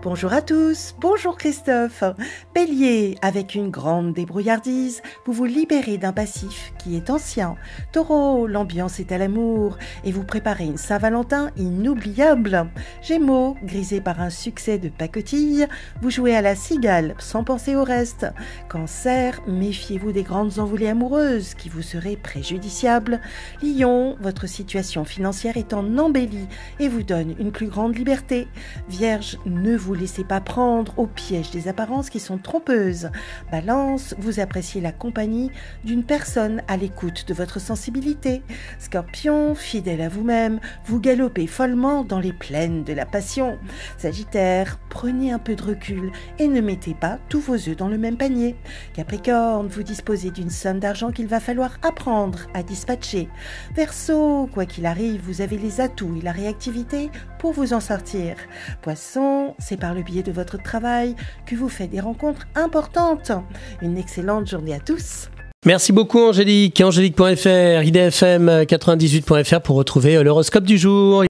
Bonjour à tous, bonjour Christophe. Bélier, avec une grande débrouillardise, vous vous libérez d'un passif qui est ancien. Taureau, l'ambiance est à l'amour et vous préparez une Saint-Valentin inoubliable. Gémeaux, grisé par un succès de pacotille, vous jouez à la cigale sans penser au reste. Cancer, méfiez-vous des grandes envolées amoureuses qui vous seraient préjudiciables. Lion, votre situation financière est en embellie et vous donne une plus grande liberté. Vierge, ne vous laissez pas prendre au piège des apparences qui sont trompeuses. Balance, vous appréciez la compagnie d'une personne à l'écoute de votre sensibilité. Scorpion, fidèle à vous-même, vous galopez follement dans les plaines de la passion. Sagittaire, prenez un peu de recul et ne mettez pas tous vos œufs dans le même panier. Capricorne, vous disposez d'une somme d'argent qu'il va falloir apprendre à dispatcher. Verseau, quoi qu'il arrive, vous avez les atouts et la réactivité pour vous en sortir. Poisson, c'est par le biais de votre travail que vous faites des rencontres importantes. Une excellente journée à tous. Merci beaucoup Angélique. Angélique.fr, idfm98.fr pour retrouver l'horoscope du jour.